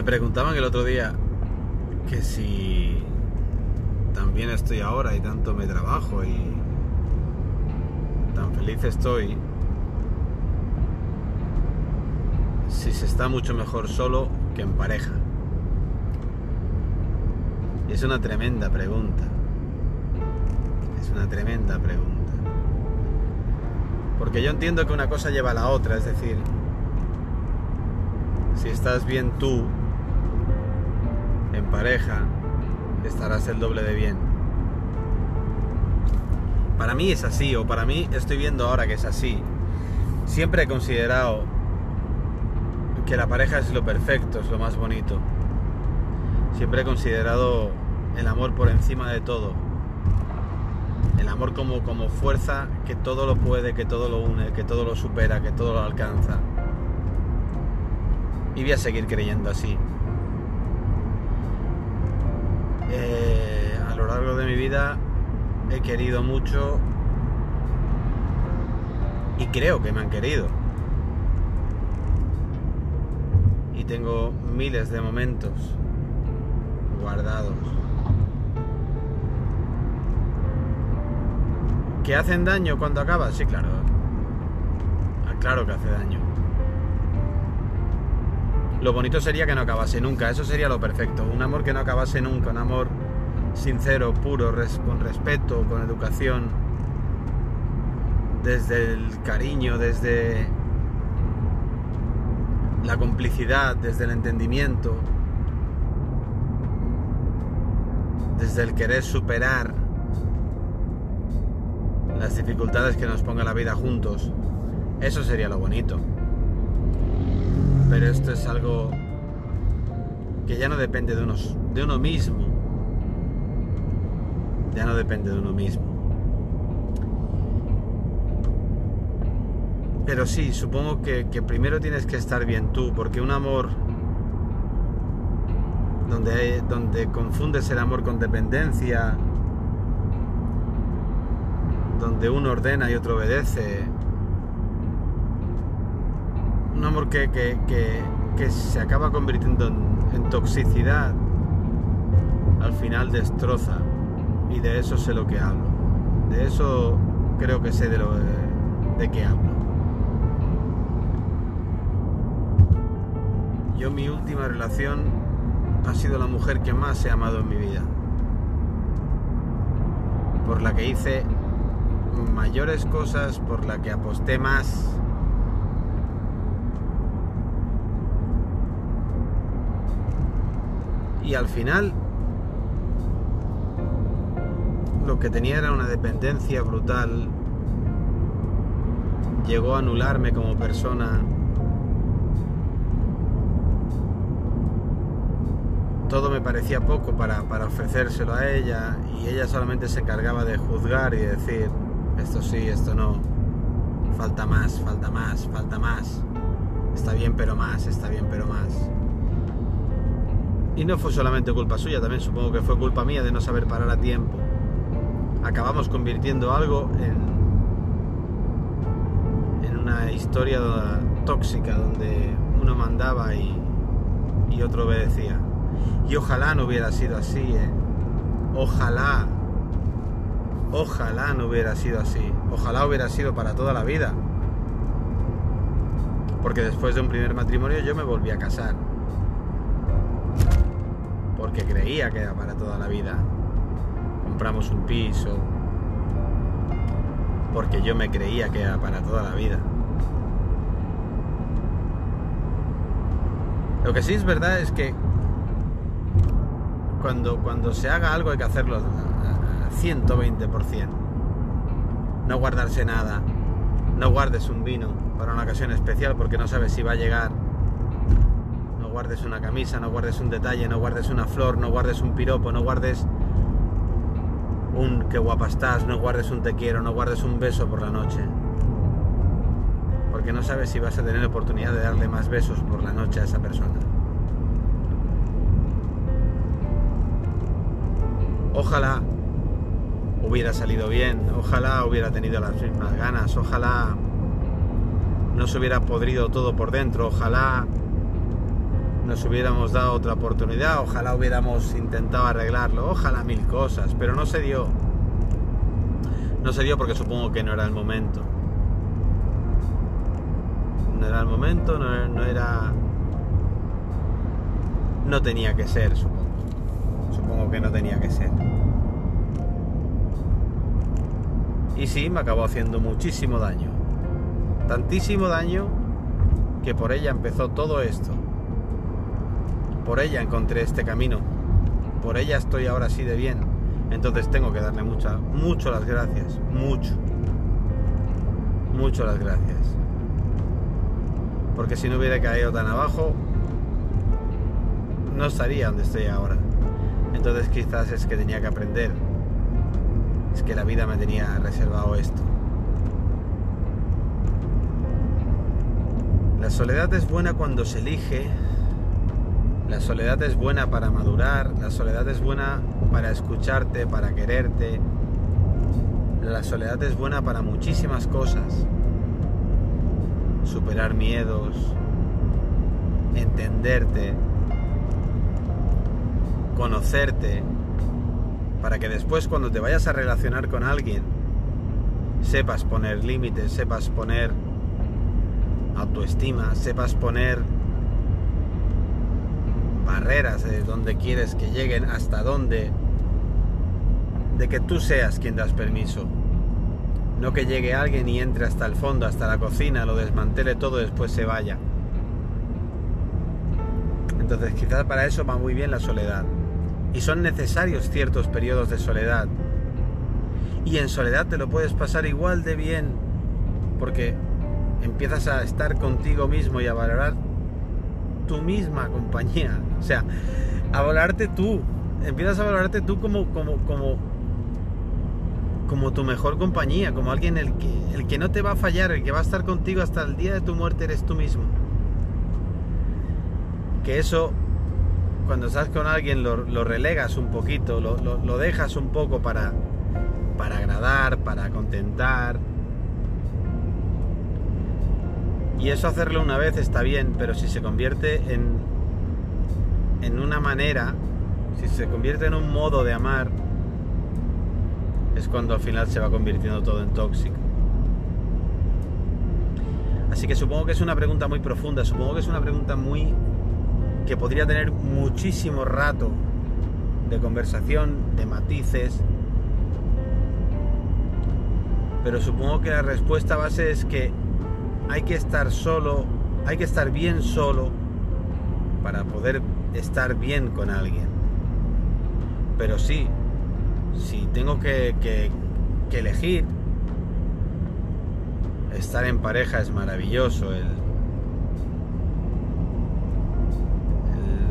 Me preguntaban el otro día que si también estoy ahora y tanto me trabajo y tan feliz estoy, si se está mucho mejor solo que en pareja. Y es una tremenda pregunta. Es una tremenda pregunta. Porque yo entiendo que una cosa lleva a la otra, es decir, si estás bien tú pareja, estarás el doble de bien. Para mí es así, o para mí estoy viendo ahora que es así. Siempre he considerado que la pareja es lo perfecto, es lo más bonito. Siempre he considerado el amor por encima de todo. El amor como, como fuerza que todo lo puede, que todo lo une, que todo lo supera, que todo lo alcanza. Y voy a seguir creyendo así. Eh, a lo largo de mi vida he querido mucho y creo que me han querido. Y tengo miles de momentos guardados. ¿Que hacen daño cuando acabas? Sí, claro. Claro que hace daño. Lo bonito sería que no acabase nunca, eso sería lo perfecto. Un amor que no acabase nunca, un amor sincero, puro, con respeto, con educación, desde el cariño, desde la complicidad, desde el entendimiento, desde el querer superar las dificultades que nos ponga la vida juntos. Eso sería lo bonito. Pero esto es algo que ya no depende de, unos, de uno mismo. Ya no depende de uno mismo. Pero sí, supongo que, que primero tienes que estar bien tú, porque un amor donde, donde confundes el amor con dependencia, donde uno ordena y otro obedece, un amor que, que, se acaba convirtiendo en, toxicidad, al final destroza. Y de eso sé lo que hablo. De eso creo que sé de lo de qué hablo. Yo mi última relación ha sido la mujer que más he amado en mi vida. Por la que hice mayores cosas, por la que aposté más. Y al final lo que tenía era una dependencia brutal. Llegó a anularme como persona todo me parecía poco para, ofrecérselo a ella y ella solamente se encargaba de juzgar y decir, esto sí, esto no, falta más, falta más, falta más, está bien pero más, está bien pero más. Y no fue solamente culpa suya, también supongo que fue culpa mía de no saber parar a tiempo. Acabamos convirtiendo algo en, en una historia tóxica donde uno mandaba y, y otro obedecía. Y ojalá no hubiera sido así, ¿eh? Ojalá. Ojalá no hubiera sido así. Ojalá hubiera sido para toda la vida. Porque después de un primer matrimonio yo me volví a casar. Porque creía que era para toda la vida. Compramos un piso. Porque yo me creía que era para toda la vida. Lo que sí es verdad es que cuando, cuando se haga algo hay que hacerlo a 120%. No guardarse nada. No guardes un vino para una ocasión especial porque no sabes si va a llegar. No guardes una camisa, no guardes un detalle, no guardes una flor, no guardes un piropo, no guardes un qué guapa estás, no guardes un te quiero, no guardes un beso por la noche. Porque no sabes si vas a tener oportunidad de darle más besos por la noche a esa persona. Ojalá hubiera salido bien, ojalá hubiera tenido las mismas ganas, ojalá no se hubiera podrido todo por dentro, ojalá nos hubiéramos dado otra oportunidad, ojalá hubiéramos intentado arreglarlo, ojalá mil cosas, pero no se dio. No se dio porque supongo que no era el momento. No era el momento, no, era... No tenía que ser, supongo. Supongo que no tenía que ser. Y sí, me acabó haciendo muchísimo daño. Tantísimo daño que por ella empezó todo esto. Por ella encontré este camino. Por ella estoy ahora así de bien. Entonces tengo que darle mucha, mucho las gracias. Mucho. Mucho las gracias. Porque si no hubiera caído tan abajo, no estaría donde estoy ahora. Entonces quizás es que tenía que aprender. Es que la vida me tenía reservado esto. La soledad es buena cuando se elige. La soledad es buena para madurar. La soledad es buena para escucharte, para quererte. La soledad es buena para muchísimas cosas. Superar miedos, entenderte, conocerte, para que después cuando te vayas a relacionar con alguien, sepas poner límites, sepas poner autoestima, sepas poner barreras de donde quieres que lleguen, hasta dónde, de que tú seas quien das permiso. No que llegue alguien y entre hasta el fondo, hasta la cocina, lo desmantele todo y después se vaya. Entonces quizás para eso va muy bien la soledad y son necesarios ciertos periodos de soledad. Y en soledad te lo puedes pasar igual de bien porque empiezas a estar contigo mismo y a valorar tu misma compañía. O sea, a valorarte tú. Empiezas a valorarte tú como, como, como, como tu mejor compañía, como alguien el que, el que no te va a fallar, el que va a estar contigo hasta el día de tu muerte eres tú mismo. Que eso cuando estás con alguien lo, relegas un poquito, lo, dejas un poco para, para agradar, para contentar. Y eso hacerlo una vez está bien, pero si se convierte en, en una manera, si se convierte en un modo de amar, es cuando al final se va convirtiendo todo en tóxico. Así que supongo que es una pregunta muy profunda, supongo que es una pregunta muy que podría tener muchísimo rato de conversación, de matices, pero supongo que la respuesta base es que hay que estar solo, hay que estar bien solo para poder estar bien con alguien. Pero sí, si tengo que, que, que elegir, estar en pareja es maravilloso, el,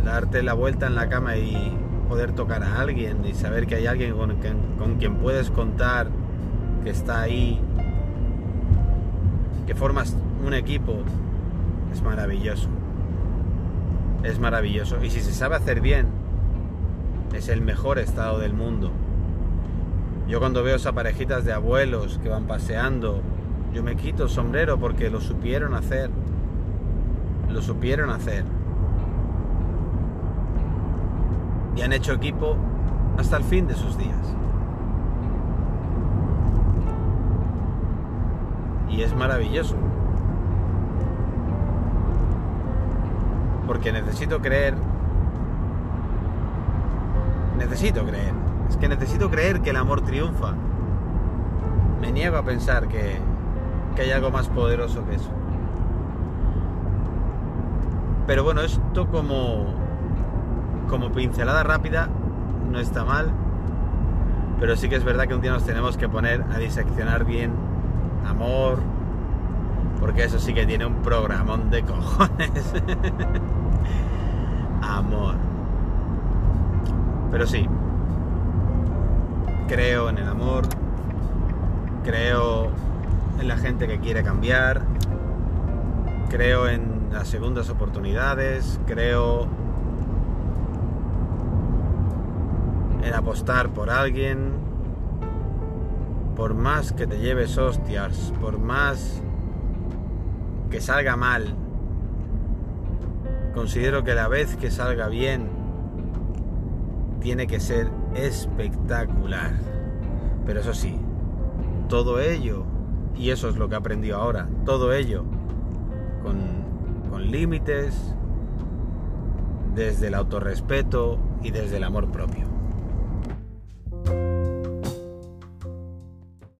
darte la vuelta en la cama y poder tocar a alguien y saber que hay alguien con quien, puedes contar, que está ahí, que formas un equipo, es maravilloso. Es maravilloso. Y si se sabe hacer bien, es el mejor estado del mundo. Yo cuando veo esas parejitas de abuelos que van paseando, yo me quito sombrero porque lo supieron hacer. Lo supieron hacer. y han hecho equipo hasta el fin de sus días. Y es maravilloso. Porque necesito creer. Necesito creer. Es que necesito creer que el amor triunfa. Me niego a pensar que, que hay algo más poderoso que eso. Pero bueno, esto como como pincelada rápida no está mal, pero sí que es verdad que un día nos tenemos que poner a diseccionar bien amor, porque eso sí que tiene un programón de cojones. amor. Pero sí, creo en el amor, creo en la gente que quiere cambiar, creo en las segundas oportunidades, creo en apostar por alguien, por más que te lleves hostias, por más que salga mal, considero que la vez que salga bien tiene que ser espectacular. Pero eso sí, todo ello, y eso es lo que he aprendido ahora, todo ello con, con límites, desde el autorrespeto y desde el amor propio.